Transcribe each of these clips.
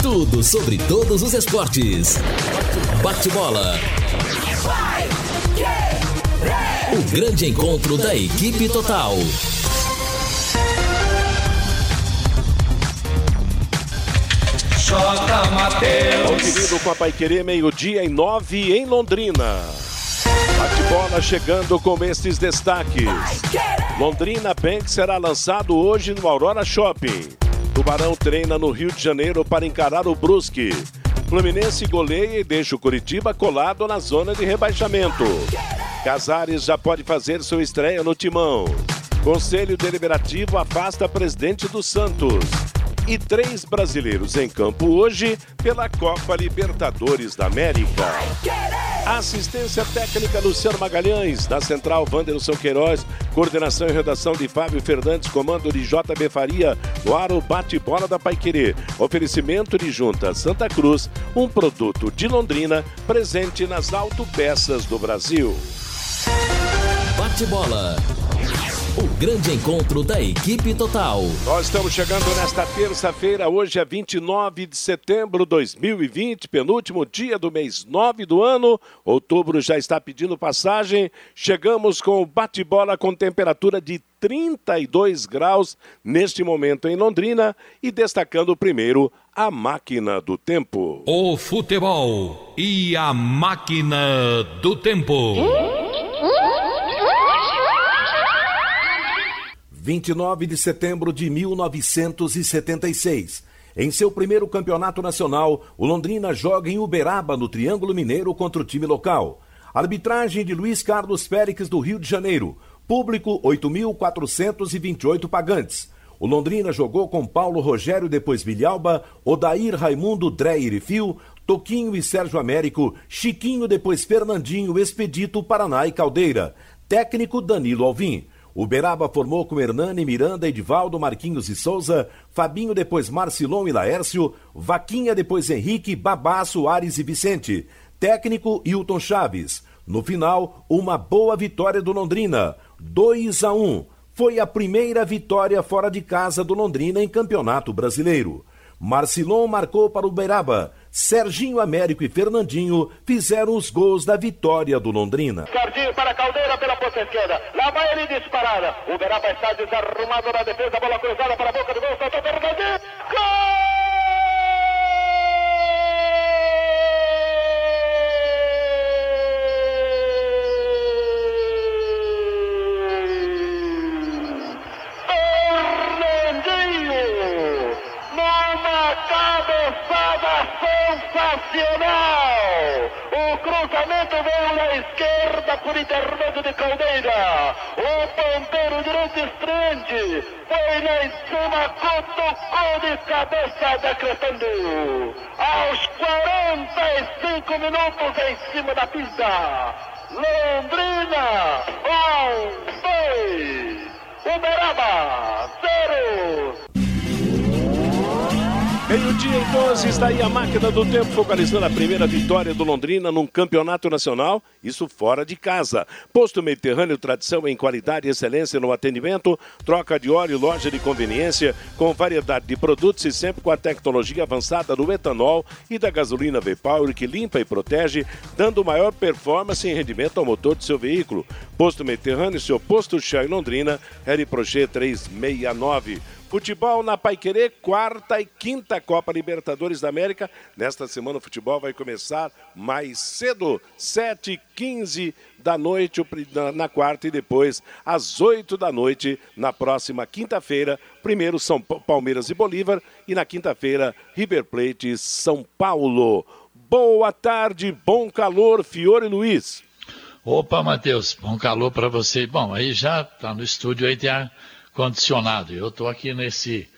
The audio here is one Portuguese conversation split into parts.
Tudo sobre todos os esportes. Bate-bola. O grande encontro da equipe total. J. Mateus. Ouvindo com a Paiquerê, meio-dia e nove em Londrina. Bate-bola chegando com estes destaques. Londrina Bank será lançado hoje no Aurora Shopping. Tubarão treina no Rio de Janeiro para encarar o Brusque. Fluminense goleia e deixa o Curitiba colado na zona de rebaixamento. Casares já pode fazer sua estreia no Timão. Conselho Deliberativo afasta presidente do Santos. E três brasileiros em campo hoje pela Copa Libertadores da América. Assistência técnica Luciano Magalhães, da Central Wanderson Queiroz, coordenação e redação de Fábio Fernandes, comando de JB Faria, no ar o bate-bola da Paiquerê. Oferecimento de Junta Santa Cruz, um produto de Londrina, presente nas autopeças do Brasil. Bate-bola. O grande encontro da equipe total. Nós estamos chegando nesta terça-feira, hoje é 29 de setembro de 2020, penúltimo dia do mês 9 do ano. Outubro já está pedindo passagem. Chegamos com o bate-bola com temperatura de 32 graus neste momento em Londrina e destacando primeiro a máquina do tempo. O futebol e a máquina do tempo. 29 de setembro de 1976. Em seu primeiro campeonato nacional, o Londrina joga em Uberaba, no Triângulo Mineiro, contra o time local. Arbitragem de Luiz Carlos Félix, do Rio de Janeiro. Público 8.428 pagantes. O Londrina jogou com Paulo Rogério, depois Vilhalba, Odair Raimundo, Dreyer e Fio, Toquinho e Sérgio Américo, Chiquinho, depois Fernandinho, Expedito, Paraná e Caldeira. Técnico Danilo Alvim. Uberaba formou com Hernani, Miranda, Edivaldo, Marquinhos e Souza, Fabinho, depois Marcilon e Laércio, Vaquinha, depois Henrique, Babaço, Ares e Vicente. Técnico Hilton Chaves. No final, uma boa vitória do Londrina. 2 a 1. Foi a primeira vitória fora de casa do Londrina em Campeonato Brasileiro. Marcilon marcou para o Uberaba. Serginho Américo e Fernandinho fizeram os gols da vitória do Londrina. Para Caldeira pela ponta esquerda. Lá vai ele disparada. O Beraba está desarrumado na defesa. Bola cruzada para a boca do gol. Soltou Fernandinho. Gol! Cruzamento veio na esquerda por intermédio de Caldeira. O ponteiro direito estreante foi lá em cima, cutucou de cabeça decretando. Aos 45 minutos em cima da pista. Londrina, um, dois. Uberaba, zero. Meio-dia e 12, está aí a máquina do tempo focalizando a primeira vitória do Londrina num campeonato nacional, isso fora de casa. Posto Mediterrâneo, tradição em qualidade e excelência no atendimento, troca de óleo, loja de conveniência, com variedade de produtos e sempre com a tecnologia avançada do etanol e da gasolina V-Power que limpa e protege, dando maior performance e rendimento ao motor de seu veículo. Posto Mediterrâneo, seu posto Chá em Londrina, Harry Prochet 369. Futebol na Paiquerê, quarta e quinta Copa Libertadores da América. Nesta semana o futebol vai começar mais cedo, 7h15 da noite na quarta e depois às 8 da noite na próxima quinta-feira. Primeiro São Palmeiras e Bolívar e na quinta-feira River Plate São Paulo. Boa tarde, bom calor, Fiore Luiz. Opa, Matheus, bom calor para você. Bom, aí já tá no estúdio aí tem ar condicionado. Eu tô aqui nesse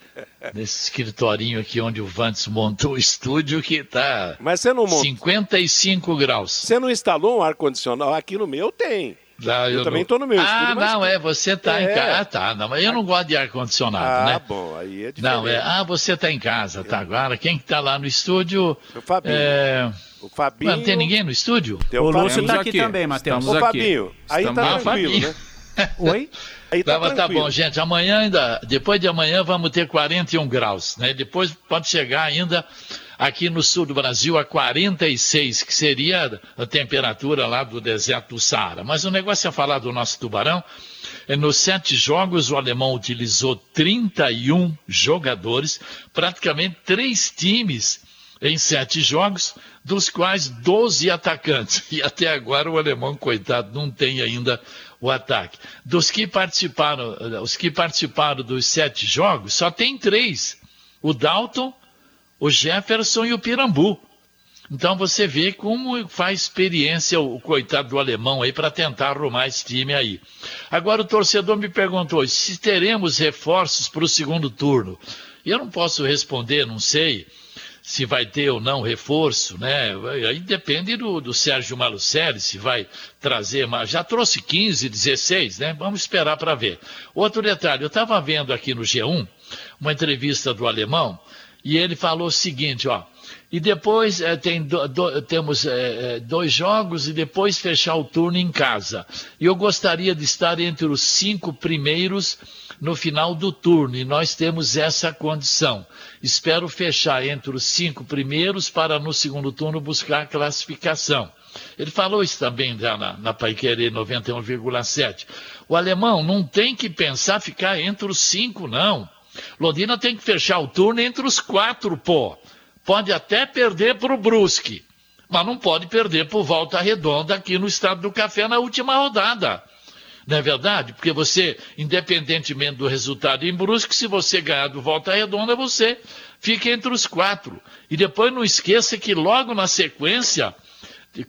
nesse escritorinho aqui onde o Vantes montou o estúdio que tá Mas você não montou. 55 graus. Você não instalou um ar condicionado? Aqui no meu tem. Ah, eu, eu também não- estou no meu Ah, estúdio. mas- não, é, você tá em É. casa. Ah, tá, não, mas eu não gosto de ar-condicionado, Ah, né? bom, aí é diferente. Não, é, ah, você tá em casa, tá agora. Quem que tá lá no estúdio? O Fabinho. É, O Fabinho. Não tem ninguém no estúdio? Tem o, o Lúcio está aqui, aqui, também, Matheus. Ô, Fabinho, aí Estamos tá tranquilo, né? Oi? Aí tá, tá, tá, bom, gente. Amanhã ainda, depois de amanhã, vamos ter 41 graus, né? Depois pode chegar ainda aqui no sul do Brasil a 46, que seria a temperatura lá do deserto do Saara. Mas o negócio é falar do nosso tubarão. É, nos sete jogos, o alemão utilizou 31 jogadores, praticamente três times em sete jogos, dos quais 12 atacantes. E até agora o alemão, coitado, não tem ainda o ataque. Dos que participaram, os que participaram dos sete jogos, só tem três: o Dalton, o Jefferson e o Pirambu. Então você vê como faz experiência o coitado do alemão aí para tentar arrumar esse time aí. Agora o torcedor me perguntou se teremos reforços para o segundo turno. Eu não posso responder, não sei se vai ter ou não reforço, né? Aí depende do, do Sérgio Malucelli, se vai trazer, mas já trouxe 15, 16, né? Vamos esperar para ver. Outro detalhe, eu estava vendo aqui no G1 uma entrevista do alemão e ele falou o seguinte, ó. E depois é, tem do, do, temos é, dois jogos e depois fechar o turno em casa. E eu gostaria de estar entre os cinco primeiros no final do turno e nós temos essa condição. Espero fechar entre os cinco primeiros para no segundo turno buscar a classificação. Ele falou isso também já na, na Paiquerê 91,7. O alemão não tem que pensar ficar entre os cinco, não. Londrina tem que fechar o turno entre os quatro, pô. Pode até perder para o Brusque, mas não pode perder por volta redonda aqui no estado do café na última rodada. Não é verdade? Porque você, independentemente do resultado em Brusque, se você ganhar do Volta Redonda, você fica entre os quatro. E depois não esqueça que logo na sequência,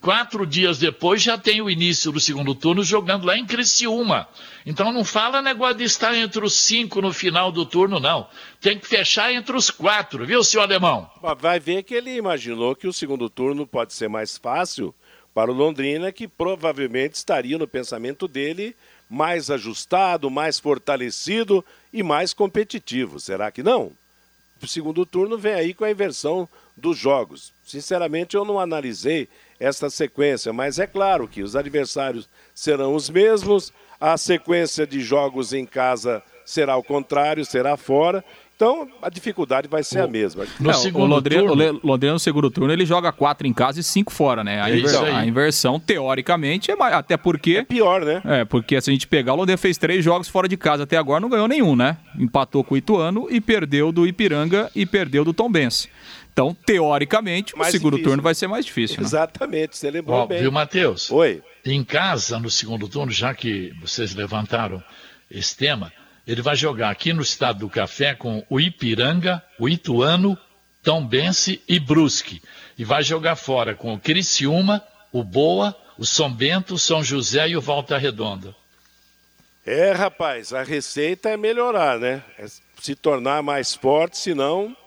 quatro dias depois, já tem o início do segundo turno jogando lá em Criciúma. Então não fala negócio de estar entre os cinco no final do turno, não. Tem que fechar entre os quatro, viu, senhor Alemão? Vai ver que ele imaginou que o segundo turno pode ser mais fácil para o Londrina, que provavelmente estaria no pensamento dele mais ajustado, mais fortalecido e mais competitivo. Será que não? O segundo turno vem aí com a inversão dos jogos. Sinceramente, eu não analisei esta sequência, mas é claro que os adversários serão os mesmos, a sequência de jogos em casa será o contrário, será fora. Então, a dificuldade vai ser a mesma. No segundo o Londrina, turno... Londrina, no segundo turno, ele joga quatro em casa e cinco fora, né? A, é inversão, a inversão, teoricamente, é mais, até porque... É pior, né? É, porque se a gente pegar, o Londrina fez três jogos fora de casa até agora, não ganhou nenhum, né? Empatou com o Ituano e perdeu do Ipiranga e perdeu do Tombense. Então, teoricamente, mais o segundo difícil. turno vai ser mais difícil. Né? Exatamente, você lembrou Ó, bem. Viu, Matheus? Oi. Em casa, no segundo turno, já que vocês levantaram esse tema, ele vai jogar aqui no Estado do Café com o Ipiranga, o Ituano, Tombense e Brusque. E vai jogar fora com o Criciúma, o Boa, o São Bento, o São José e o Volta Redonda. É, rapaz, a receita é melhorar, né? É se tornar mais forte, senão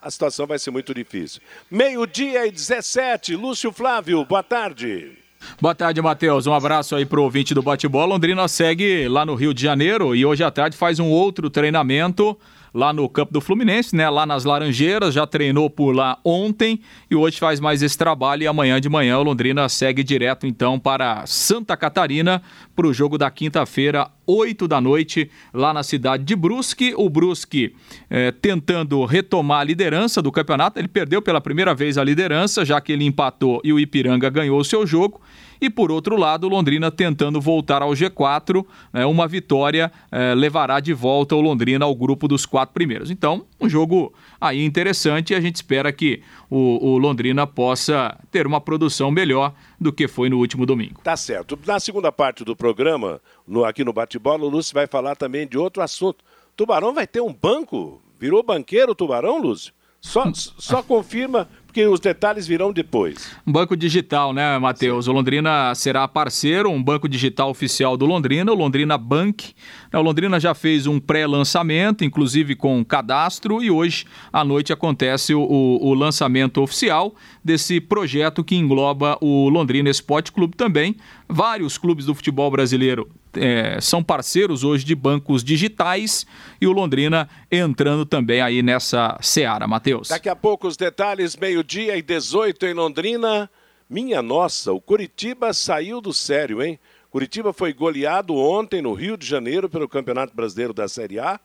a situação vai ser muito difícil. Meio-dia e 17, Lúcio Flávio, boa tarde. Boa tarde, Matheus. Um abraço aí pro ouvinte do Bate-Bola. Londrina segue lá no Rio de Janeiro e hoje à tarde faz um outro treinamento lá no campo do Fluminense, né? Lá nas Laranjeiras, já treinou por lá ontem e hoje faz mais esse trabalho e amanhã de manhã o Londrina segue direto então para Santa Catarina para o jogo da quinta-feira, 8 da noite, lá na cidade de Brusque. O Brusque eh, tentando retomar a liderança do campeonato. Ele perdeu pela primeira vez a liderança, já que ele empatou e o Ipiranga ganhou o seu jogo. E por outro lado, Londrina tentando voltar ao G4, né, uma vitória eh, levará de volta o Londrina ao grupo dos quatro primeiros. Então, um jogo aí interessante e a gente espera que o, o, Londrina possa ter uma produção melhor do que foi no último domingo. Tá certo. Na segunda parte do programa, no, aqui no Bate-Bola, o Lúcio vai falar também de outro assunto. Tubarão vai ter um banco? Virou banqueiro o Tubarão, Lúcio? Só, só confirma porque os detalhes virão depois. Banco digital, né, Matheus? O Londrina será parceiro, um banco digital oficial do Londrina, o Londrina Bank. O Londrina já fez um pré-lançamento, inclusive com cadastro, e hoje à noite acontece o, o, o lançamento oficial desse projeto que engloba o Londrina Esporte Clube também. Vários clubes do futebol brasileiro é, são parceiros hoje de bancos digitais e o Londrina entrando também aí nessa seara, Matheus. Daqui a pouco os detalhes, meio-dia e 18 em Londrina. Minha nossa, o Curitiba saiu do sério, hein? Curitiba foi goleado ontem no Rio de Janeiro pelo Campeonato Brasileiro da Série A,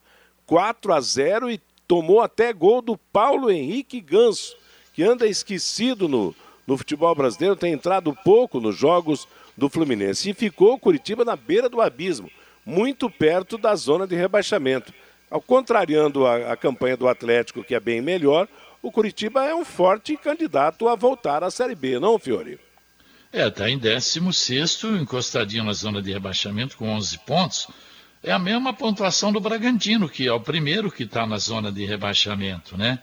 4 a 0 e tomou até gol do Paulo Henrique Ganso, que anda esquecido no, no futebol brasileiro, tem entrado pouco nos jogos do Fluminense. E ficou Curitiba na beira do abismo, muito perto da zona de rebaixamento. Ao contrariando a, a campanha do Atlético, que é bem melhor, o Curitiba é um forte candidato a voltar à Série B, não, Fiore? É, está em 16, encostadinho na zona de rebaixamento com 11 pontos. É a mesma pontuação do Bragantino, que é o primeiro que está na zona de rebaixamento, né?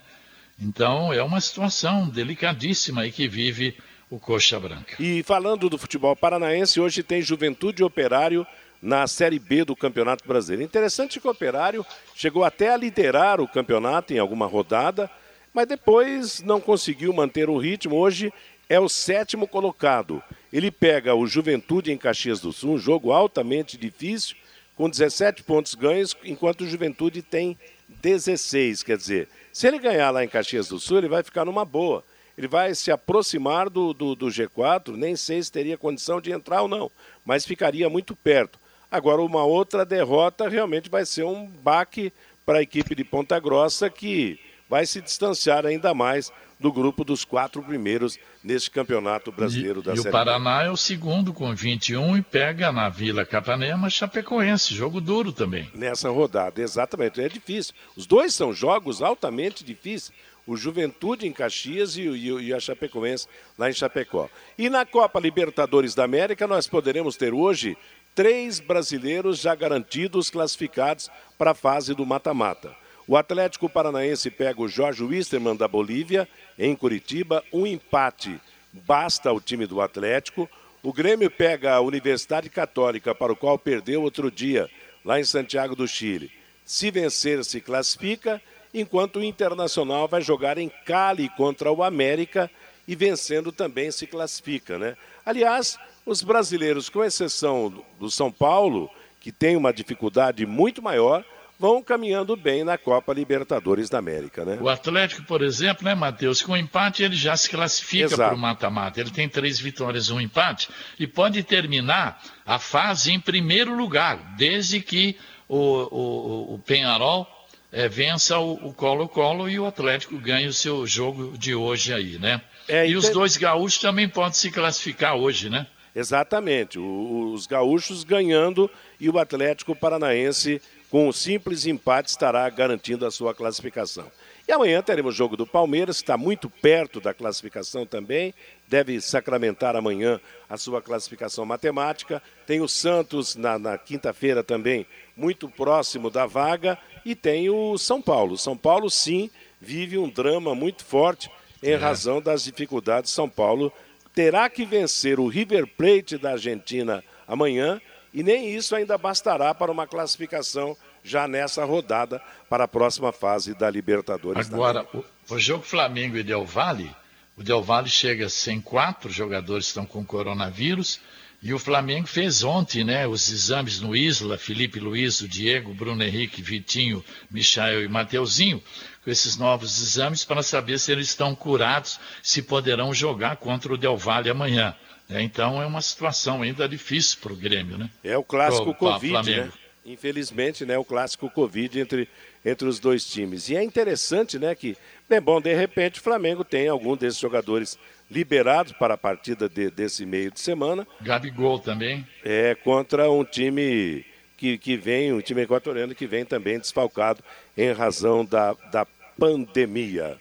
Então é uma situação delicadíssima aí que vive o Coxa Branca. E falando do futebol paranaense, hoje tem Juventude Operário na Série B do Campeonato Brasileiro. Interessante que o Operário chegou até a liderar o campeonato em alguma rodada, mas depois não conseguiu manter o ritmo. Hoje é o sétimo colocado. Ele pega o Juventude em Caxias do Sul, um jogo altamente difícil, com 17 pontos ganhos, enquanto o Juventude tem 16. Quer dizer, se ele ganhar lá em Caxias do Sul, ele vai ficar numa boa. Ele vai se aproximar do, do, do G4, nem sei se teria condição de entrar ou não, mas ficaria muito perto. Agora, uma outra derrota realmente vai ser um baque para a equipe de Ponta Grossa, que vai se distanciar ainda mais do grupo dos quatro primeiros neste campeonato brasileiro e, da e Série E o Paraná é o segundo com 21 e pega na Vila Capanema Chapecoense, jogo duro também. Nessa rodada, exatamente, é difícil. Os dois são jogos altamente difíceis. O Juventude em Caxias e, e, e a Chapecoense lá em Chapecó. E na Copa Libertadores da América nós poderemos ter hoje três brasileiros já garantidos classificados para a fase do mata-mata. O Atlético Paranaense pega o Jorge Wisterman da Bolívia, em Curitiba, um empate basta ao time do Atlético. O Grêmio pega a Universidade Católica, para o qual perdeu outro dia, lá em Santiago do Chile. Se vencer, se classifica, enquanto o Internacional vai jogar em Cali contra o América e vencendo também se classifica, né? Aliás, os brasileiros, com exceção do São Paulo, que tem uma dificuldade muito maior, vão caminhando bem na Copa Libertadores da América, né? O Atlético, por exemplo, né, Matheus, com empate ele já se classifica para o mata-mata. Ele tem três vitórias, um empate, e pode terminar a fase em primeiro lugar, desde que o, o, o Penharol é, vença o Colo-Colo e o Atlético ganhe o seu jogo de hoje aí, né? É, e, e os dois gaúchos também podem se classificar hoje, né? Exatamente, o, os gaúchos ganhando e o Atlético Paranaense com um simples empate, estará garantindo a sua classificação. E amanhã teremos o jogo do Palmeiras, que está muito perto da classificação também, deve sacramentar amanhã a sua classificação matemática. Tem o Santos na, na quinta-feira também, muito próximo da vaga. E tem o São Paulo. São Paulo, sim, vive um drama muito forte em é. razão das dificuldades. São Paulo terá que vencer o River Plate da Argentina amanhã e nem isso ainda bastará para uma classificação já nessa rodada para a próxima fase da Libertadores. Agora, o, o, jogo Flamengo e Del Valle, o Del Valle chega sem quatro jogadores estão com coronavírus e o Flamengo fez ontem, né, os exames no Isla, Felipe Luiz, o Diego, Bruno Henrique, Vitinho, Michael e Mateuzinho, com esses novos exames para saber se eles estão curados, se poderão jogar contra o Del Valle amanhã. É, então é uma situação ainda difícil para o Grêmio, né? É o clássico Pro, Covid, né? Infelizmente, né? O clássico Covid entre, entre os dois times. E é interessante, né? Que, bem, bom, de repente o Flamengo tem algum desses jogadores liberados para a partida de, desse meio de semana. Gabigol também. É, contra um time que, que vem, um time equatoriano que vem também desfalcado em razão da, da pandemia.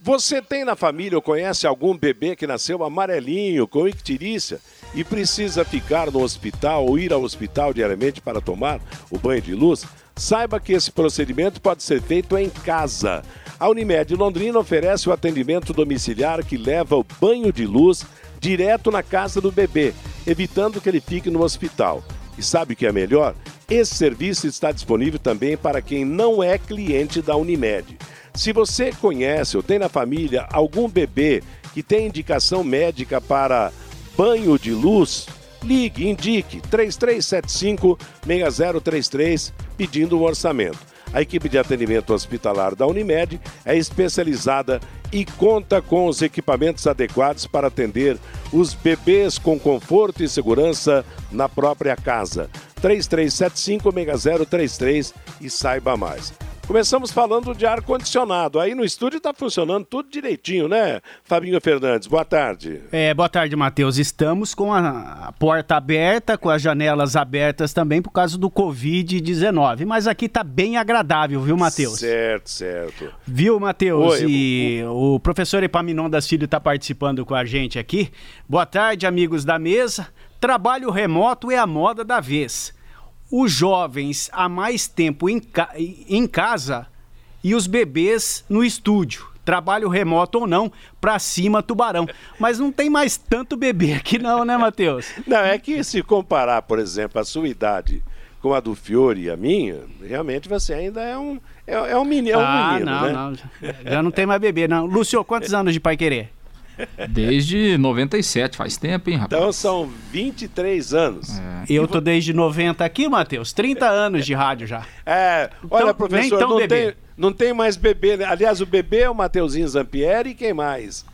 Você tem na família ou conhece algum bebê que nasceu amarelinho, com ictirícia e precisa ficar no hospital ou ir ao hospital diariamente para tomar o banho de luz? Saiba que esse procedimento pode ser feito em casa. A Unimed Londrina oferece o atendimento domiciliar que leva o banho de luz direto na casa do bebê, evitando que ele fique no hospital. E sabe o que é melhor? Esse serviço está disponível também para quem não é cliente da Unimed. Se você conhece ou tem na família algum bebê que tem indicação médica para banho de luz, Ligue, indique 3375-6033 pedindo um orçamento. A equipe de atendimento hospitalar da Unimed é especializada e conta com os equipamentos adequados para atender os bebês com conforto e segurança na própria casa. 3375-6033 e saiba mais. Começamos falando de ar-condicionado. Aí no estúdio está funcionando tudo direitinho, né, Fabinho Fernandes? Boa tarde. É, boa tarde, Matheus. Estamos com a porta aberta, com as janelas abertas também por causa do Covid-19. Mas aqui está bem agradável, viu, Matheus? Certo, certo. Viu, Matheus? E o... o professor Epaminondas Filho está participando com a gente aqui. Boa tarde, amigos da mesa. Trabalho remoto é a moda da vez os jovens há mais tempo em, ca em casa e os bebês no estúdio. Trabalho remoto ou não, pra cima tubarão. Mas não tem mais tanto bebê aqui não, né, Matheus? Não, é que se comparar, por exemplo, a sua idade com a do Fiore e a minha, realmente você ainda é um, é, é um menino, é um ah, menino, não, né? não. Já não tem mais bebê, não. Lúcio, quantos anos de pai querer? Desde 97, faz tempo, hein, rapaz? Então são 23 anos. É. Eu tô desde 90 aqui, Matheus. 30 anos de rádio já. É, olha, então, professor, não, tem, não tem mais bebê. Né? Aliás, o bebê é o Mateuzinho Zampieri e quem mais?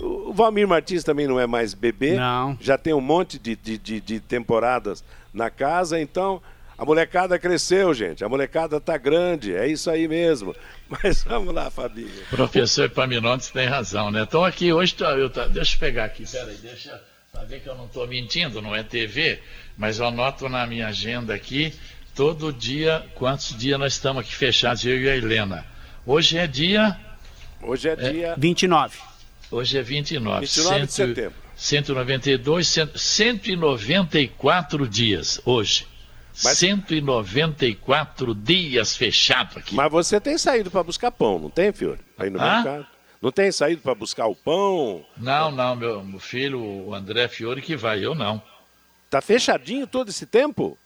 O Valmir Martins também não é mais bebê. Não. Já tem um monte de, de, de, de temporadas na casa, então a molecada cresceu, gente. A molecada tá grande, é isso aí mesmo. Mas vamos lá, Fabinho. Professor Paminontes tem razão, né? Estou aqui hoje, tô, eu tô, deixa eu pegar aqui, peraí, deixa para ver que eu não estou mentindo, não é TV, mas eu anoto na minha agenda aqui, todo dia, quantos dias nós estamos aqui fechados, eu e a Helena. Hoje é dia. Hoje é, é dia. 29. Hoje é 29. 29 Cento, de setembro. 192, 194 dias hoje. Mas... 194 dias fechado aqui. Mas você tem saído para buscar pão, não tem, Fiore? Aí no ah? mercado. Não tem saído para buscar o pão? Não, não, meu, filho, o André Fiore, que vai, eu não. Tá fechadinho todo esse tempo?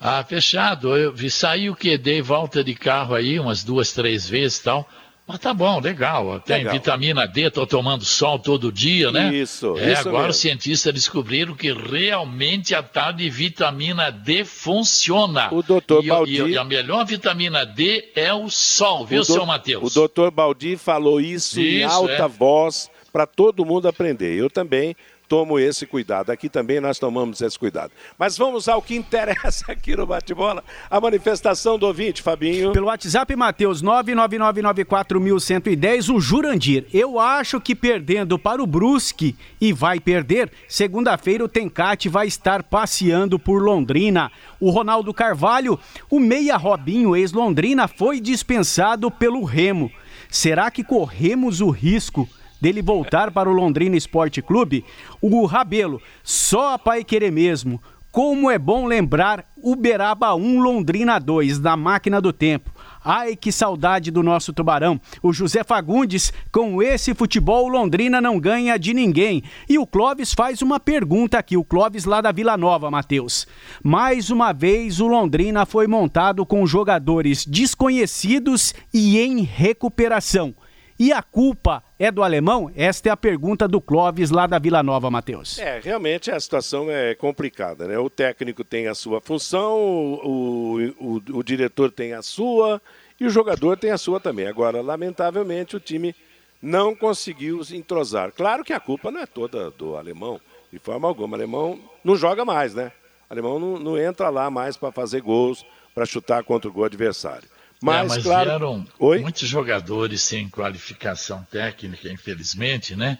Ah, fechado. Eu vi sair o que? Dei volta de carro aí umas duas, três vezes e tal. Mas tá bom, legal. Tem legal. vitamina D, tô tomando sol todo dia, né? Isso, é, isso Agora mesmo. os cientistas descobriram que realmente a tal de vitamina D funciona. O doutor Baldi... E, e, a melhor vitamina D é o sol, viu, do... seu Matheus? O doutor Baldi falou isso, isso em alta é. voz para todo mundo aprender. Eu também tomo esse cuidado. Aqui também nós tomamos esse cuidado. Mas vamos ao que interessa aqui no bate-bola, a manifestação do ouvinte, Fabinho. Pelo WhatsApp, Matheus, 999941110, o Jurandir. Eu acho que perdendo para o Brusque, e vai perder, segunda-feira o Tencate vai estar passeando por Londrina. O Ronaldo Carvalho, o meia Robinho, ex-Londrina, foi dispensado pelo Remo. Será que corremos o risco dele voltar para o Londrina Esporte Clube, o Rabelo, só a pai querer mesmo. Como é bom lembrar Uberaba 1 Londrina 2 da máquina do tempo. Ai, que saudade do nosso tubarão. O José Fagundes, com esse futebol, Londrina não ganha de ninguém. E o Clóvis faz uma pergunta aqui, o Clóvis lá da Vila Nova, Matheus. Mais uma vez, o Londrina foi montado com jogadores desconhecidos e em recuperação. E a culpa é do alemão? Esta é a pergunta do Clóvis lá da Vila Nova, Matheus. É, realmente a situação é complicada, né? O técnico tem a sua função, o, o, o diretor tem a sua e o jogador tem a sua também. Agora, lamentavelmente, o time não conseguiu se entrosar. Claro que a culpa não é toda do alemão, de forma alguma. O alemão não joga mais, né? O alemão não, não entra lá mais para fazer gols, para chutar contra o gol adversário. Mas, é, mas claro... vieram Oi? muitos jogadores sem qualificação técnica, infelizmente, né?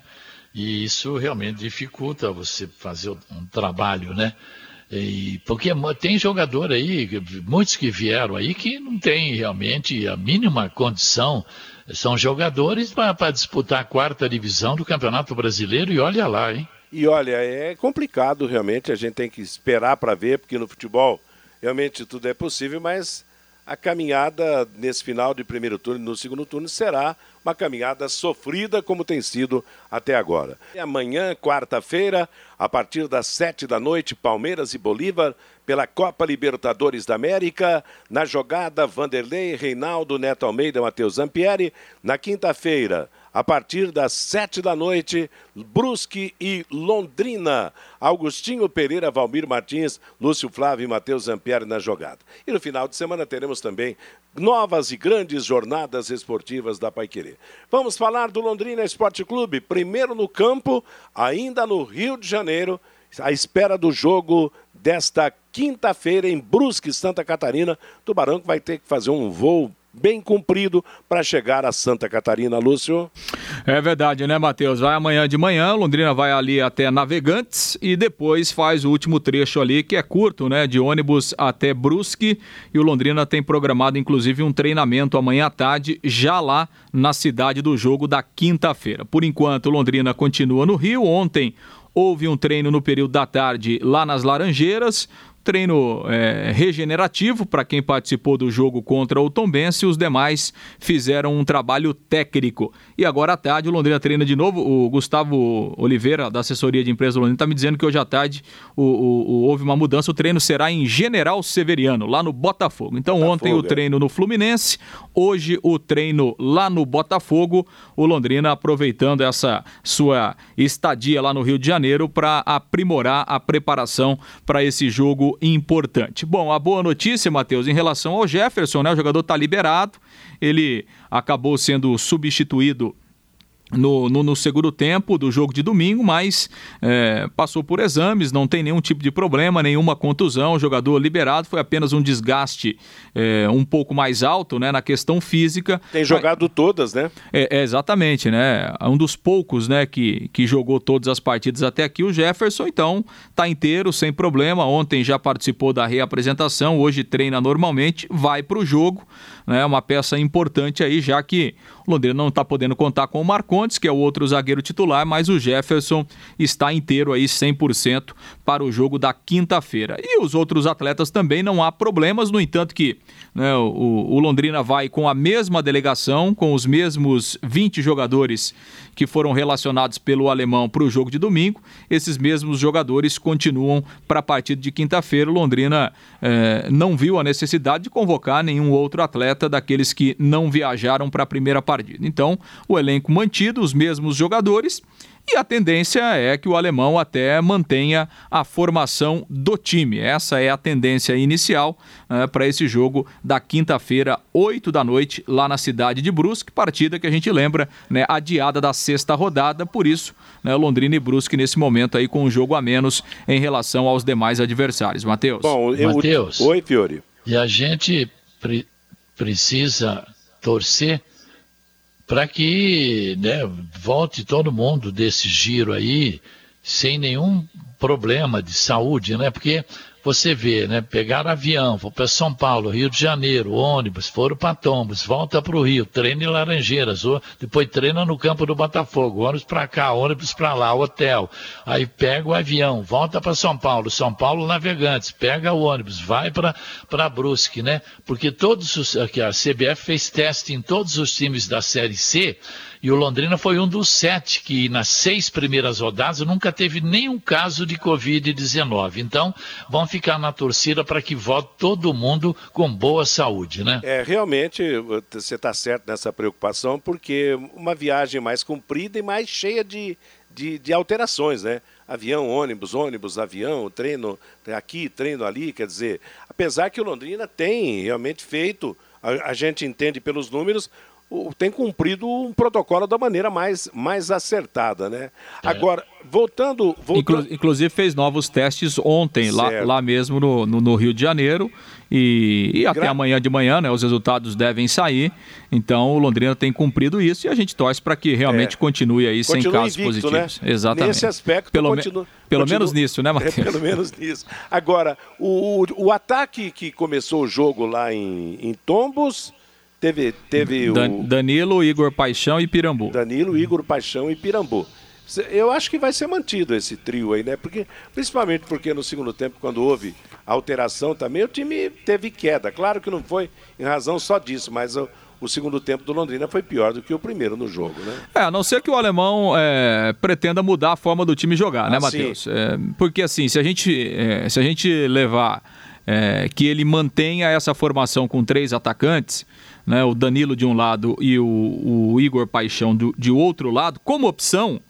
E isso realmente dificulta você fazer um trabalho, né? E, porque tem jogador aí, muitos que vieram aí, que não tem realmente a mínima condição. São jogadores para disputar a quarta divisão do Campeonato Brasileiro e olha lá, hein? E olha, é complicado realmente, a gente tem que esperar para ver, porque no futebol realmente tudo é possível, mas a caminhada nesse final de primeiro turno e no segundo turno será uma caminhada sofrida como tem sido até agora. E amanhã, quarta-feira, a partir das sete da noite, Palmeiras e Bolívar pela Copa Libertadores da América. Na jogada, Vanderlei, Reinaldo, Neto Almeida, Matheus Zampieri. Na quinta-feira, a partir das sete da noite, Brusque e Londrina. Augustinho Pereira, Valmir Martins, Lúcio Flávio e Matheus Zampieri na jogada. E no final de semana teremos também novas e grandes jornadas esportivas da Paiquerê. Vamos falar do Londrina Esporte Clube, primeiro no campo, ainda no Rio de Janeiro, à espera do jogo desta quinta-feira em Brusque, Santa Catarina. Tubarão que vai ter que fazer um voo bem cumprido para chegar a Santa Catarina, Lúcio. É verdade, né, Matheus? Vai amanhã de manhã, Londrina vai ali até Navegantes e depois faz o último trecho ali, que é curto, né, de ônibus até Brusque. E o Londrina tem programado, inclusive, um treinamento amanhã à tarde, já lá na cidade do jogo da quinta-feira. Por enquanto, Londrina continua no Rio. Ontem houve um treino no período da tarde lá nas Laranjeiras treino é, regenerativo para quem participou do jogo contra o Tombense, os demais fizeram um trabalho técnico. E agora à tarde o Londrina treina de novo. O Gustavo Oliveira, da assessoria de empresa do Londrina, está me dizendo que hoje à tarde o, o, o, houve uma mudança. O treino será em General Severiano, lá no Botafogo. Então Botafogo, ontem o é. treino no Fluminense, hoje o treino lá no Botafogo. O Londrina aproveitando essa sua estadia lá no Rio de Janeiro para aprimorar a preparação para esse jogo importante. Bom, a boa notícia, Matheus, em relação ao Jefferson, né? O jogador está liberado, ele acabou sendo substituído no, no, no, segundo tempo do jogo de domingo, mas é, passou por exames, não tem nenhum tipo de problema, nenhuma contusão. O jogador liberado foi apenas um desgaste é, um pouco mais alto né, na questão física. Tem jogado mas, todas, né? É, é, exatamente, né? Um dos poucos né, que, que jogou todas as partidas até aqui, o Jefferson, então está inteiro, sem problema. Ontem já participou da reapresentação, hoje treina normalmente, vai para o jogo né, uma peça importante aí, já que o Londrina não está podendo contar com o Marcondes, que é o outro zagueiro titular, mas o Jefferson está inteiro aí 100% para o jogo da quinta-feira. E os outros atletas também não há problemas, no entanto que né, o, o Londrina vai com a mesma delegação, com os mesmos 20 jogadores que foram relacionados pelo alemão para o jogo de domingo. Esses mesmos jogadores continuam para a partida de quinta-feira. Londrina eh, não viu a necessidade de convocar nenhum outro atleta daqueles que não viajaram para a primeira partida. Então, o elenco mantido, os mesmos jogadores e a tendência é que o alemão até mantenha a formação do time. Essa é a tendência inicial né, para esse jogo da quinta-feira, 8 da noite, lá na cidade de Brusque. Partida que a gente lembra, né, adiada da sexta rodada. Por isso, né, Londrina e Brusque nesse momento aí com um jogo a menos em relação aos demais adversários. Matheus. Bom, eu... Matheus. Oi, Fiore. E a gente pre precisa torcer para que né, volte todo mundo desse giro aí sem nenhum problema de saúde, né? Porque você vê, né? Pegaram avião, foram para São Paulo, Rio de Janeiro, ônibus, foram para Tombos, volta para o Rio, treina em Laranjeiras, ou, depois treina no campo do Botafogo, ônibus para cá, ônibus para lá, hotel. Aí pega o avião, volta para São Paulo, São Paulo Navegantes, pega o ônibus, vai para Brusque, né? Porque todos os. Aqui, a CBF fez teste em todos os times da Série C e o Londrina foi um dos sete que, nas seis primeiras rodadas, nunca teve nenhum caso de Covid-19. Então, vão ficar na torcida para que volte todo mundo com boa saúde, né? É, realmente, você está certo nessa preocupação, porque uma viagem mais comprida e mais cheia de, de, de alterações, né? avião, ônibus, ônibus, avião, treino aqui, treino ali, quer dizer, apesar que o Londrina tem realmente feito, a, a gente entende pelos números, tem cumprido um protocolo da maneira mais, mais acertada, né? É. Agora, voltando... voltando... Inclu inclusive fez novos testes ontem, lá, lá mesmo no, no, no, Rio de Janeiro, e, e até Gra... amanhã de manhã, né? Os resultados devem sair, então o Londrina tem cumprido isso e a gente torce para que realmente é. continue aí continue sem casos invicto, positivos. Né? Exatamente. Nesse aspecto, pelo, continua, pelo continua... menos nisso, né, Matheus? É, pelo menos nisso. Agora, o, o ataque que começou o jogo lá em, em Tombos Teve, teve Dan, o. Danilo, Igor Paixão e Pirambu. Danilo, Igor Paixão e Pirambu. Eu acho que vai ser mantido esse trio aí, né? Porque, principalmente porque no segundo tempo, quando houve alteração também, o time teve queda. Claro que não foi em razão só disso, mas o, o segundo tempo do Londrina foi pior do que o primeiro no jogo, né? É, a não ser que o alemão é, pretenda mudar a forma do time jogar, né, ah, Matheus? É, porque assim, se a gente, é, se a gente levar é, que ele mantenha essa formação com três atacantes, né, o Danilo de um lado e o, o Igor Paixão do, de outro lado, como opção,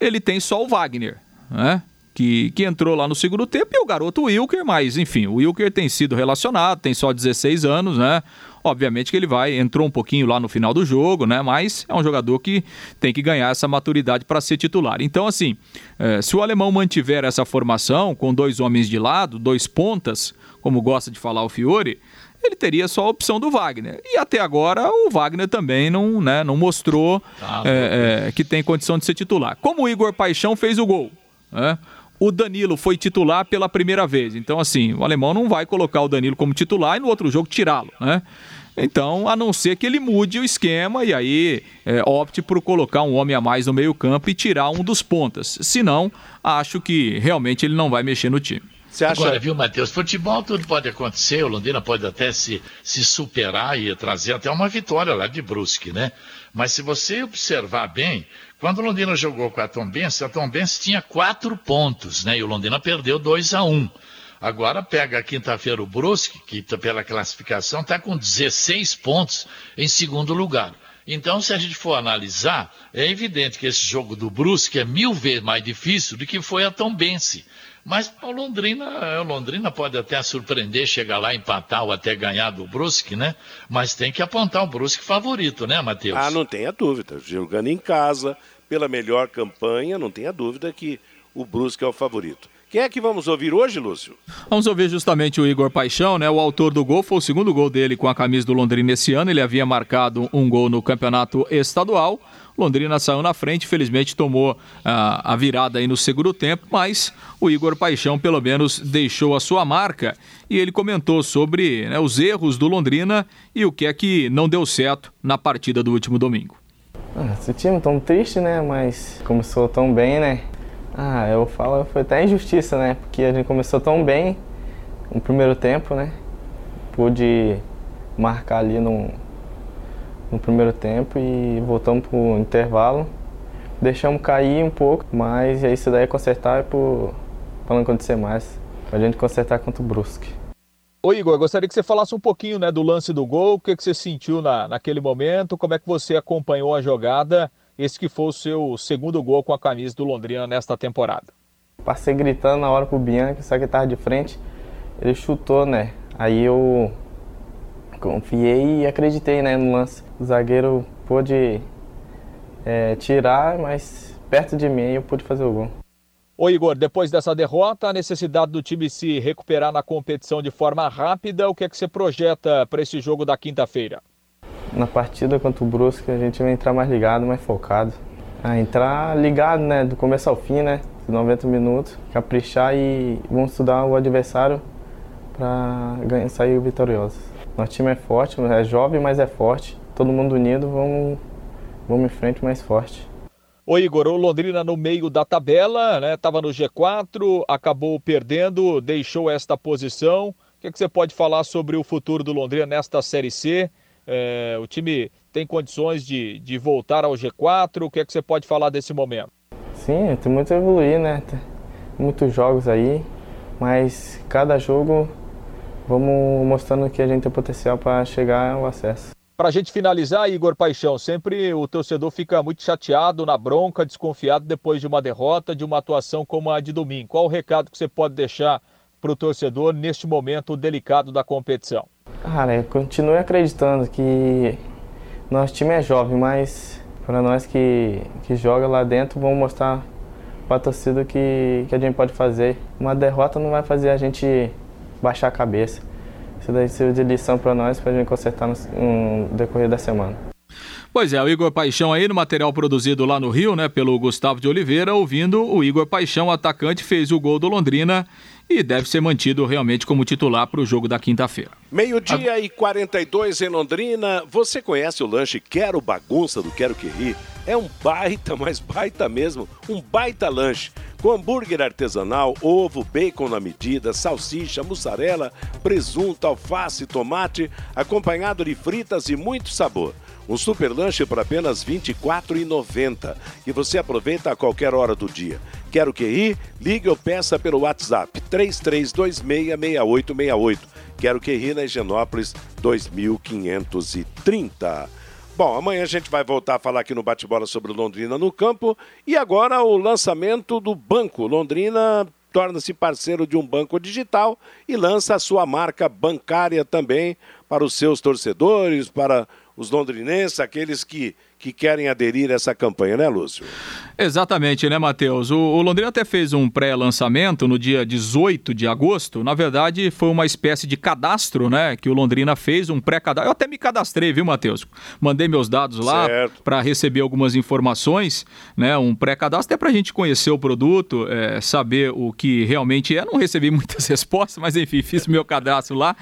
ele tem só o Wagner, né? Que, que entrou lá no segundo tempo e o garoto Wilker, mas enfim, o Wilker tem sido relacionado, tem só 16 anos, né? Obviamente que ele vai, entrou um pouquinho lá no final do jogo, né? Mas é um jogador que tem que ganhar essa maturidade para ser titular. Então, assim, é, se o alemão mantiver essa formação com dois homens de lado, dois pontas, como gosta de falar o Fiore, ele teria só a opção do Wagner. E até agora o Wagner também não, né, não mostrou ah, é, é, que tem condição de ser titular. Como o Igor Paixão fez o gol. Né? o Danilo foi titular pela primeira vez. Então, assim, o alemão não vai colocar o Danilo como titular e no outro jogo tirá-lo, né? Então, a não ser que ele mude o esquema e aí é, opte por colocar um homem a mais no meio-campo e tirar um dos pontas. Senão, acho que realmente ele não vai mexer no time. Você acha... Agora, viu, Matheus? Futebol tudo pode acontecer, o Londrina pode até se, se superar e trazer até uma vitória lá de Brusque, né? Mas se você observar bem, quando o Londrina jogou com a Tombense, a Tombense tinha quatro pontos, né? E o Londrina perdeu 2 a 1 um. Agora pega quinta-feira o Brusque, que tá pela classificação está com 16 pontos em segundo lugar. Então, se a gente for analisar, é evidente que esse jogo do Brusque é mil vezes mais difícil do que foi a Tombense. Mas o Londrina, o Londrina pode até surpreender, chegar lá, empatar ou até ganhar do Brusque, né? Mas tem que apontar o Brusque favorito, né, Matheus? Ah, não tenha dúvida. Jogando em casa, pela melhor campanha, não tenha dúvida que o Brusque é o favorito. Quem é que vamos ouvir hoje, Lúcio? Vamos ouvir justamente o Igor Paixão, né? O autor do gol foi o segundo gol dele com a camisa do Londrina esse ano. Ele havia marcado um gol no campeonato estadual. Londrina saiu na frente, felizmente tomou ah, a virada aí no segundo tempo, mas o Igor Paixão pelo menos deixou a sua marca e ele comentou sobre né, os erros do Londrina e o que é que não deu certo na partida do último domingo. Ah, esse time tão triste, né? Mas começou tão bem, né? Ah, eu falo, foi até injustiça, né? Porque a gente começou tão bem no primeiro tempo, né? Pude marcar ali no, no primeiro tempo e voltamos pro intervalo. Deixamos cair um pouco, mas isso daí é consertar para não acontecer mais. Pra gente consertar contra o Brusque. Ô Igor, gostaria que você falasse um pouquinho né, do lance do gol, o que, que você sentiu na, naquele momento, como é que você acompanhou a jogada, esse que foi o seu segundo gol com a camisa do Londrina nesta temporada. Passei gritando na hora pro Bianchi, só que estava de frente, ele chutou, né? Aí eu confiei e acreditei né, no lance. O zagueiro pôde é, tirar, mas perto de mim eu pude fazer o gol. Ô Igor, depois dessa derrota, a necessidade do time se recuperar na competição de forma rápida, o que é que você projeta para esse jogo da quinta-feira? Na partida contra o Brusque, a gente vai entrar mais ligado, mais focado. Ah, entrar ligado, né, do começo ao fim, né, 90 minutos, caprichar e vamos estudar o adversário para sair vitorioso. Nosso time é forte, é jovem, mas é forte. Todo mundo unido, vamos, vamos em frente mais forte. O Igor, o Londrina no meio da tabela, né? Tava no G4, acabou perdendo, deixou esta posição. O que, é que você pode falar sobre o futuro do Londrina nesta Série C? É, o time tem condições de, de voltar ao G4? O que é que você pode falar desse momento? Sim, tem muito a evoluir, né? Tem muitos jogos aí, mas cada jogo vamos mostrando que a gente tem potencial para chegar ao acesso. Para a gente finalizar, Igor Paixão, sempre o torcedor fica muito chateado, na bronca, desconfiado depois de uma derrota, de uma atuação como a de domingo. Qual o recado que você pode deixar para o torcedor neste momento delicado da competição? Cara, continue acreditando que nosso time é jovem, mas para nós que, que joga lá dentro, vamos mostrar para a torcida que, que a gente pode fazer. Uma derrota não vai fazer a gente baixar a cabeça. Isso daí serve de lição para nós, para a gente consertar no, no decorrer da semana. Pois é, o Igor Paixão aí no material produzido lá no Rio, né, pelo Gustavo de Oliveira, ouvindo o Igor Paixão, atacante, fez o gol do Londrina e deve ser mantido realmente como titular para o jogo da quinta-feira. Meio-dia e 42 em Londrina. Você conhece o lanche Quero Bagunça do Quero Que Rir? É um baita, mas baita mesmo, um baita lanche. Com hambúrguer artesanal, ovo, bacon na medida, salsicha, mussarela, presunto, alface, tomate, acompanhado de fritas e muito sabor. Um super lanche por apenas R$ 24,90 e você aproveita a qualquer hora do dia. Quero QI? Ligue ou peça pelo WhatsApp 33266868. Quero QI na Higienópolis 2530. Bom, amanhã a gente vai voltar a falar aqui no Bate-Bola sobre o Londrina no campo. E agora o lançamento do banco. Londrina torna-se parceiro de um banco digital e lança a sua marca bancária também para os seus torcedores, para os londrinenses, aqueles que que querem aderir a essa campanha, né, Lúcio? Exatamente, né, Matheus? O, o Londrina até fez um pré-lançamento no dia 18 de agosto. Na verdade, foi uma espécie de cadastro, né, que o Londrina fez, um pré-cadastro. Eu até me cadastrei, viu, Matheus? Mandei meus dados lá para receber algumas informações, né, um pré-cadastro, até para a gente conhecer o produto, é, saber o que realmente é. Não recebi muitas respostas, mas enfim, fiz meu cadastro lá.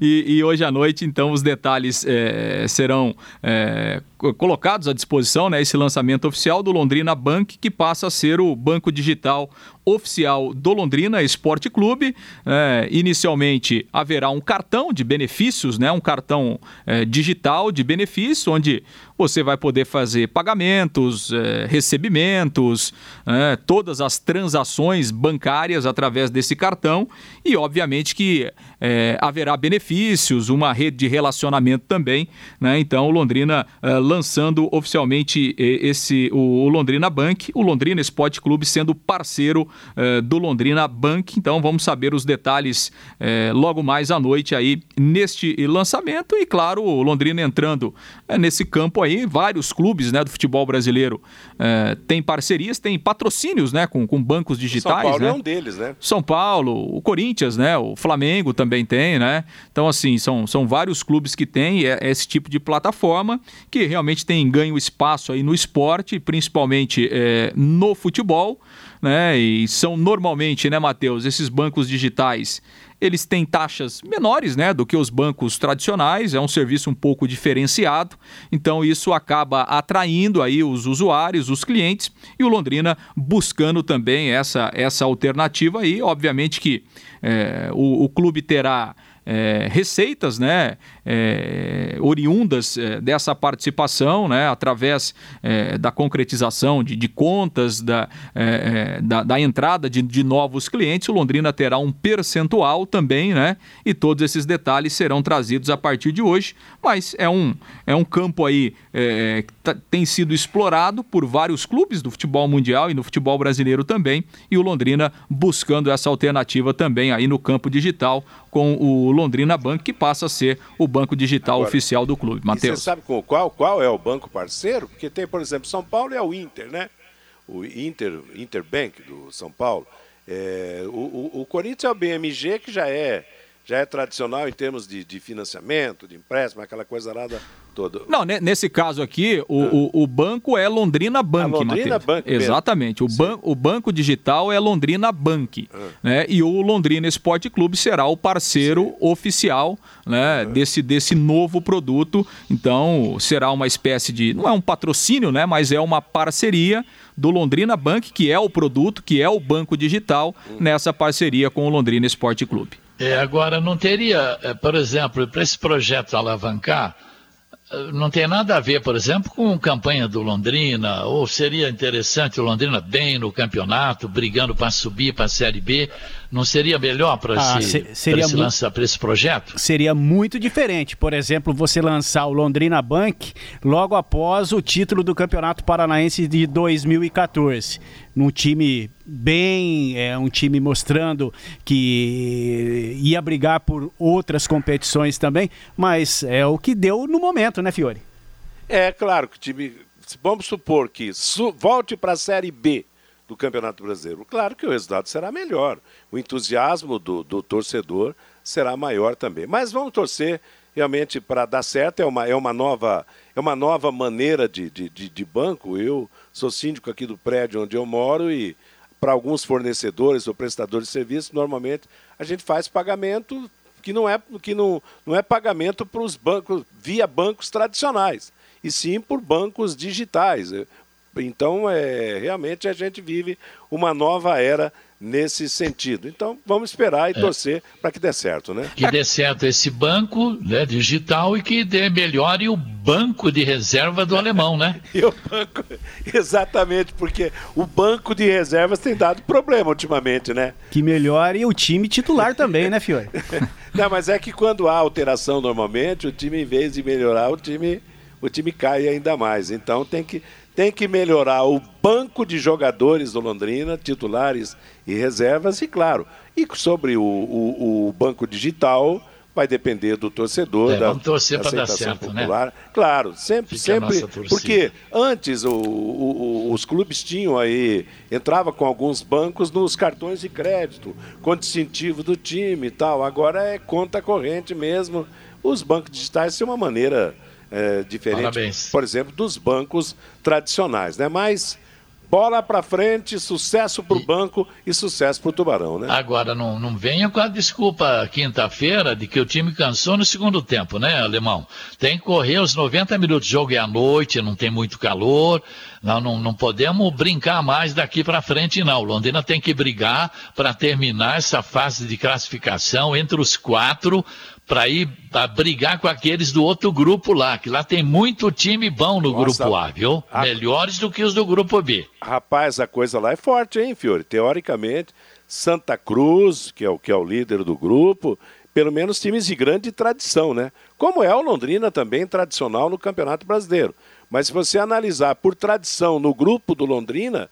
E, e hoje à noite, então, os detalhes é, serão é, colocados à disposição, né, esse lançamento oficial do Londrina Bank, que passa a ser o banco digital oficial do Londrina Esporte Clube. É, inicialmente haverá um cartão de benefícios, né, um cartão é, digital de benefício, onde você vai poder fazer pagamentos, é, recebimentos, é, todas as transações bancárias através desse cartão e, obviamente, que é, haverá benefícios, uma rede de relacionamento também. Né? Então, o Londrina é, lançando oficialmente esse o, o Londrina Bank, o Londrina Esporte Clube sendo parceiro eh, do Londrina Bank. Então vamos saber os detalhes eh, logo mais à noite aí neste lançamento. E claro, o Londrina entrando eh, nesse campo aí, vários clubes né, do futebol brasileiro têm parcerias, têm patrocínios né, com, com bancos digitais. São Paulo né? é um deles, né? São Paulo, o Corinthians, né? O Flamengo também tem, né? Então, assim, são, são vários clubes que têm esse tipo de plataforma que realmente tem ganho espaço aí no esporte, principalmente no futebol né? E são normalmente, né, Matheus, esses bancos digitais, eles têm taxas menores, né, do que os bancos tradicionais, é um serviço um pouco diferenciado, então isso acaba atraindo aí os usuários, os clientes, e o Londrina buscando também essa, essa alternativa aí, obviamente que é, o, o clube terá é, receitas né, é, oriundas é, dessa participação, né, através é, da concretização de, de contas, da, é, é, da, da, entrada de, de, novos clientes, o Londrina terá um percentual também, né, e todos esses detalhes serão trazidos a partir de hoje, mas é um, é um campo aí que tá, tem sido explorado por vários clubes do futebol mundial e no futebol brasileiro também, e o Londrina buscando essa alternativa também aí no campo digital com o Londrina Bank, que passa a ser o banco digital Agora, oficial do clube. Matheus. Você sabe qual, qual é o banco parceiro? Porque tem, por exemplo, São Paulo é o Inter, né? O Inter, Interbank do São Paulo. É, o, o, o Corinthians é o BMG, que já é já é tradicional em termos de, de financiamento, de empréstimo, aquela coisa lá da, todo. Não, nesse caso aqui, o, ah. o, o, banco é Londrina Bank, a Londrina Mateus. Bank Exatamente. O, ban o banco digital é Londrina Bank. Ah. Né? E o Londrina Esporte Clube será o parceiro Sim. oficial né, ah. desse, desse novo produto. Então, será uma espécie de. Não é um patrocínio, né? Mas é uma parceria do Londrina Bank, que é o produto, que é o banco digital, hum. nessa parceria com o Londrina Esporte Clube. É, agora, não teria, é, por exemplo, para esse projeto alavancar, é, não tem nada a ver, por exemplo, com campanha do Londrina, ou seria interessante o Londrina bem no campeonato, brigando para subir para a Série B. Não seria melhor para ah, esse, esse, lança, esse projeto? Seria muito diferente. Por exemplo, você lançar o Londrina Bank logo após o título do Campeonato Paranaense de 2014. Num time bem, é um time mostrando que ia brigar por outras competições também, mas é o que deu no momento, né, Fiore? É claro que o time. Vamos supor que volte para a Série B do Campeonato Brasileiro. Claro que o resultado será melhor. O entusiasmo do, do torcedor será maior também. Mas vamos torcer realmente para dar certo. É uma, é uma, nova, é uma nova maneira de, de, de, de banco. Eu sou síndico aqui do prédio onde eu moro e para alguns fornecedores ou prestadores de serviço, normalmente a gente faz pagamento que não é, que não, não é pagamento para os bancos via bancos tradicionais, e sim por bancos digitais. Então, é, realmente a gente vive uma nova era nesse sentido. Então, vamos esperar e é. torcer para que dê certo, né? Que dê certo esse banco né, digital e que dê melhore o banco de reserva do alemão, né? e o banco, exatamente, porque o banco de reservas tem dado problema ultimamente, né? Que melhore o time titular também, né, Fiore? Não, mas é que quando há alteração normalmente, o time, em vez de melhorar, o time, o time cai ainda mais. Então tem que tem que melhorar o banco de jogadores do Londrina, titulares e reservas, e claro, e sobre o, o, o banco digital vai depender do torcedor, é, da vamos torcer para dar certo, né? popular. Né? Claro, sempre, Fica sempre, porque antes o, o, os clubes tinham aí, entrava com alguns bancos nos cartões de crédito, com distintivo do time e tal, agora é conta corrente mesmo. Os bancos digitais são uma maneira é, diferente, Parabéns. por exemplo, dos bancos tradicionais, né? Mas bola para frente, sucesso para o banco e sucesso para o Tubarão, né? Agora, não, não venha com a desculpa quinta-feira de que o time cansou no segundo tempo, né, Alemão? Tem que correr os 90 minutos de jogo é à noite, não tem muito calor, não, não, não podemos brincar mais daqui para frente, não. O Londrina tem que brigar para terminar essa fase de classificação entre os quatro para ir pra brigar com aqueles do outro grupo lá, que lá tem muito time bom no Nossa, grupo A, viu? A... Melhores do que os do grupo B. Rapaz, a coisa lá é forte, hein, Fiore? Teoricamente, Santa Cruz, que é o que é o líder do grupo, pelo menos times de grande tradição, né? Como é o Londrina também tradicional no Campeonato Brasileiro. Mas se você analisar por tradição no grupo do Londrina,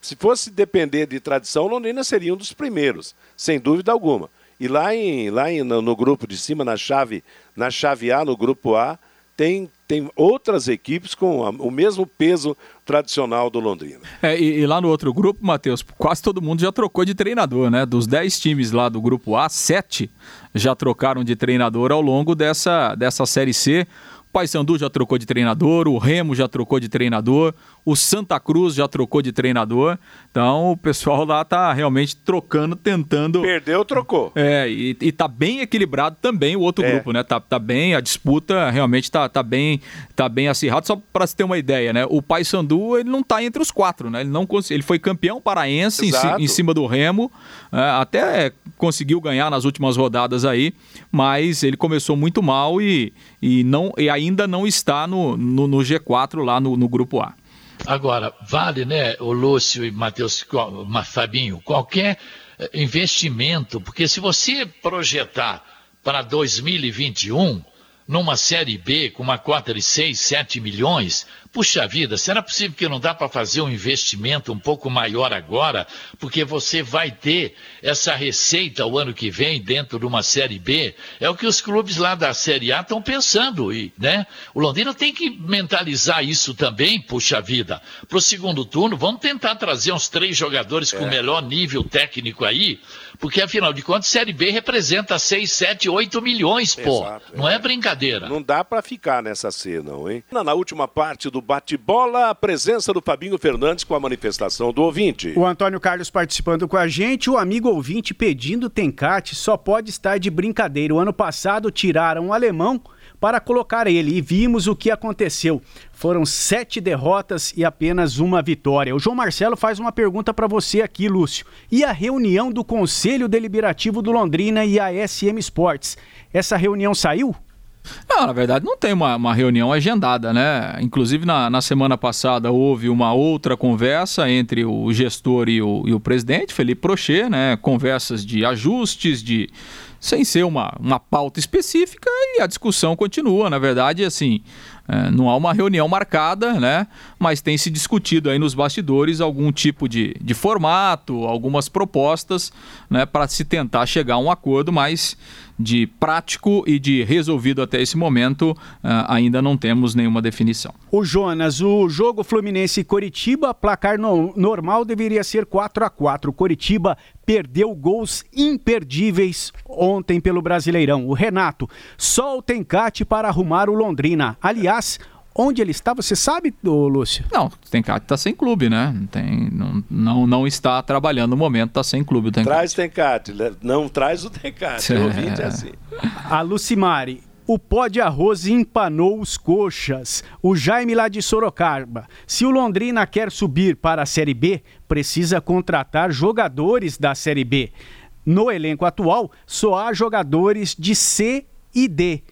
se fosse depender de tradição, Londrina seria um dos primeiros, sem dúvida alguma. E lá, em, lá em, no, no, grupo de cima, na chave, na chave A, no grupo A, tem, tem outras equipes com o mesmo peso tradicional do Londrina. É, e, e, lá no outro grupo, Matheus, quase todo mundo já trocou de treinador, né? Dos 10 times lá do grupo A, 7 já trocaram de treinador ao longo dessa, dessa Série C. Paysandu já trocou de treinador, o Remo já trocou de treinador, o Santa Cruz já trocou de treinador. Então o pessoal lá tá realmente trocando, tentando. Perdeu, trocou. É, e, e tá bem equilibrado também o outro é. grupo, né? Tá, tá bem, a disputa realmente tá, tá bem tá bem acirrada. Só para se ter uma ideia, né? O Paysandu, ele não tá entre os quatro, né? Ele, não, ele foi campeão paraense em, em, cima do Remo, é, até conseguiu ganhar nas últimas rodadas aí, mas ele começou muito mal e, e, não, e ainda não está no, no, no G4 lá no, no grupo A. Agora, vale, né, o Lúcio e Matheus, Fabinho, qualquer eh, investimento, porque se você projetar para 2021, numa Série B com uma cota de 6, 7 milhões, puxa vida, será possível que não dá para fazer um investimento um pouco maior agora? Porque você vai ter essa receita o ano que vem dentro de uma Série B. É o que os clubes lá da Série A estão pensando. E, né? O Londrina tem que mentalizar isso também, puxa vida. Para o segundo turno, vamos tentar trazer uns três jogadores é. com melhor nível técnico aí porque, afinal de contas, Série B representa 6, 7, 8 milhões, pô. Exato, não é. é. brincadeira. Não dá para ficar nessa C, não, hein? Na última parte do bate-bola, a presença do Fabinho Fernandes com a manifestação do ouvinte. O Antônio Carlos participando com a gente, o amigo ouvinte pedindo tencate só pode estar de brincadeira. O ano passado tiraram o alemão para colocar ele e vimos o que aconteceu. Foram sete derrotas e apenas uma vitória. O João Marcelo faz uma pergunta para você aqui, Lúcio. E a reunião do Conselho Deliberativo do Londrina e a SM Sports? Essa reunião saiu? Não, na verdade não tem uma, uma reunião agendada, né? Inclusive na, na, semana passada houve uma outra conversa entre o gestor e o, e o presidente, Felipe Prochê, né? Conversas de ajustes, de sem ser uma, uma pauta específica e a discussão continua. Na verdade, assim, é, não há uma reunião marcada, né? Mas tem se discutido aí nos bastidores algum tipo de, de formato, algumas propostas, né? Para se tentar chegar a um acordo, mas de prático e de resolvido até esse momento, uh, ainda não temos nenhuma definição. O Jonas, o jogo Fluminense Coritiba, placar no, normal deveria ser 4 a 4 Coritiba perdeu gols imperdíveis ontem pelo Brasileirão. O Renato, só o Tencate para arrumar o Londrina. Aliás, Onde ele está, você sabe, Lúcio? Não, o Tencate está sem clube, né? Tem, não, não, não está trabalhando no momento, está sem clube o Tencate. Traz Tencate, não traz o Tencate, o ouvinte é assim. A Lucimari, o pó de arroz empanou os coxas. O Jaime lá de Sorocaba. Se o Londrina quer subir para a Série B, precisa contratar jogadores da Série B. No elenco atual, só há jogadores de C e D.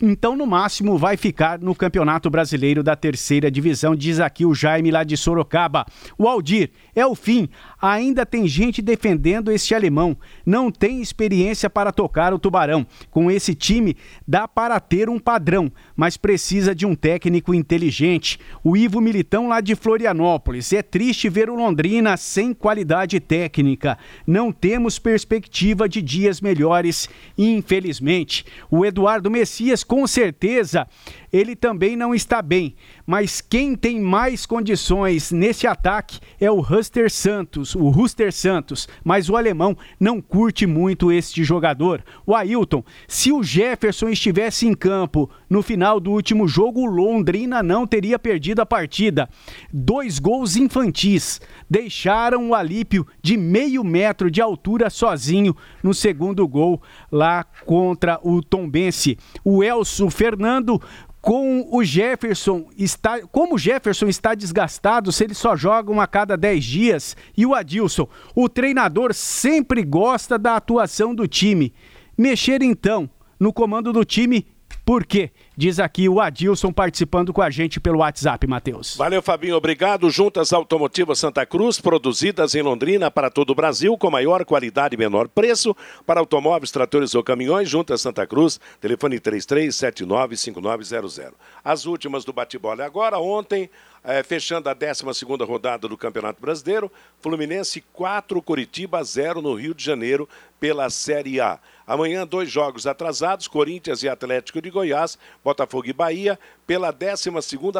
Então, no máximo, vai ficar no Campeonato Brasileiro da Terceira Divisão, diz aqui o Jaime lá de Sorocaba. O Aldir, é o fim. Ainda tem gente defendendo este alemão. Não tem experiência para tocar o Tubarão. Com esse time, dá para ter um padrão, mas precisa de um técnico inteligente. O Ivo Militão lá de Florianópolis. É triste ver o Londrina sem qualidade técnica. Não temos perspectiva de dias melhores, infelizmente. O Eduardo Messias Messias, com certeza, ele também não está bem. Mas quem tem mais condições nesse ataque é o Ruster Santos, o Ruster Santos. Mas o alemão não curte muito este jogador. O Ailton, se o Jefferson estivesse em campo no final do último jogo, o Londrina não teria perdido a partida. Dois gols infantis deixaram o Alípio de meio metro de altura sozinho no segundo gol lá contra o Tombense. O Elso Fernando com o Jefferson está, como o Jefferson está desgastado, se ele só joga um a cada 10 dias, e o Adilson, o treinador sempre gosta da atuação do time. Mexer então no comando do time por quê? Diz aqui o Adilson participando com a gente pelo WhatsApp, Matheus. Valeu, Fabinho. Obrigado. Juntas Automotivas Santa Cruz, produzidas em Londrina para todo o Brasil, com maior qualidade e menor preço. Para automóveis, tratores ou caminhões, Juntas Santa Cruz, telefone 33795900. As últimas do bate-bola agora. Ontem, é, fechando a 12 rodada do Campeonato Brasileiro, Fluminense 4, Curitiba 0 no Rio de Janeiro pela Série A. Amanhã, dois jogos atrasados: Corinthians e Atlético de Goiás, Botafogo e Bahia. Pela 12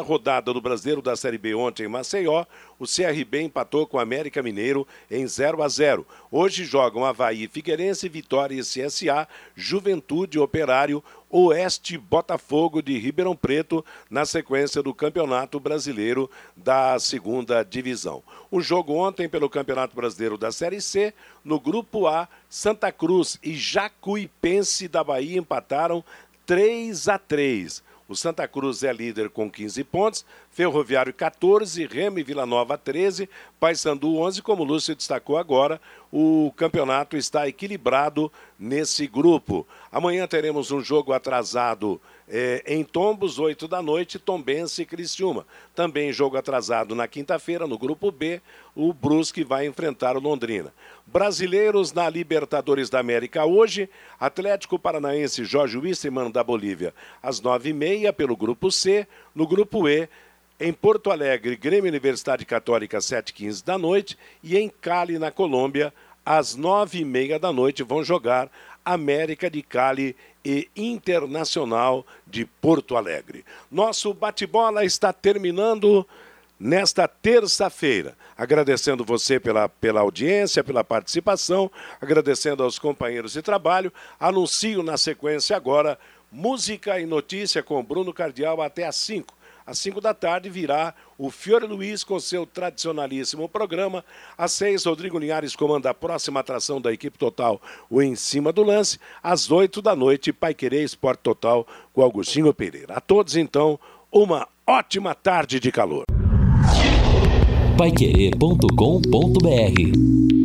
rodada do Brasileiro da Série B ontem em Maceió, o CRB empatou com o América Mineiro em 0 a 0. Hoje jogam Havaí Figueirense, Vitória e CSA, Juventude Operário, Oeste Botafogo de Ribeirão Preto, na sequência do Campeonato Brasileiro da Segunda Divisão. O jogo ontem pelo Campeonato Brasileiro da Série C, no Grupo A, Santa Cruz e Jacuipense da Bahia empataram 3 a 3. O Santa Cruz é líder com 15 pontos, Ferroviário 14, Remo e Vila Nova 13, Paysandu 11, como o Lúcio destacou agora, o campeonato está equilibrado nesse grupo. Amanhã teremos um jogo atrasado é, em Tombos, 8 da noite, Tombense e Criciúma. Também jogo atrasado na quinta-feira, no grupo B, o Brusque vai enfrentar o Londrina. Brasileiros na Libertadores da América hoje, Atlético Paranaense Jorge Wisseman da Bolívia, às 9h30 pelo grupo C, no grupo E, em Porto Alegre, Grêmio Universidade Católica, 7h15 da noite, e em Cali, na Colômbia, às 9h30 da noite, vão jogar América de Cali e Internacional de Porto Alegre. Nosso bate-bola está terminando nesta terça-feira. Agradecendo você pela, pela audiência, pela participação, agradecendo aos companheiros de trabalho. Anuncio na sequência agora música e notícia com Bruno Cardial até às 5 às 5 da tarde virá o Fiore Luiz com seu tradicionalíssimo programa. Às 6, Rodrigo Linhares comanda a próxima atração da equipe total, o Em Cima do Lance. Às 8 da noite, Pai Querer Esporte Total com Augustinho Pereira. A todos, então, uma ótima tarde de calor. Paiquerê.com.br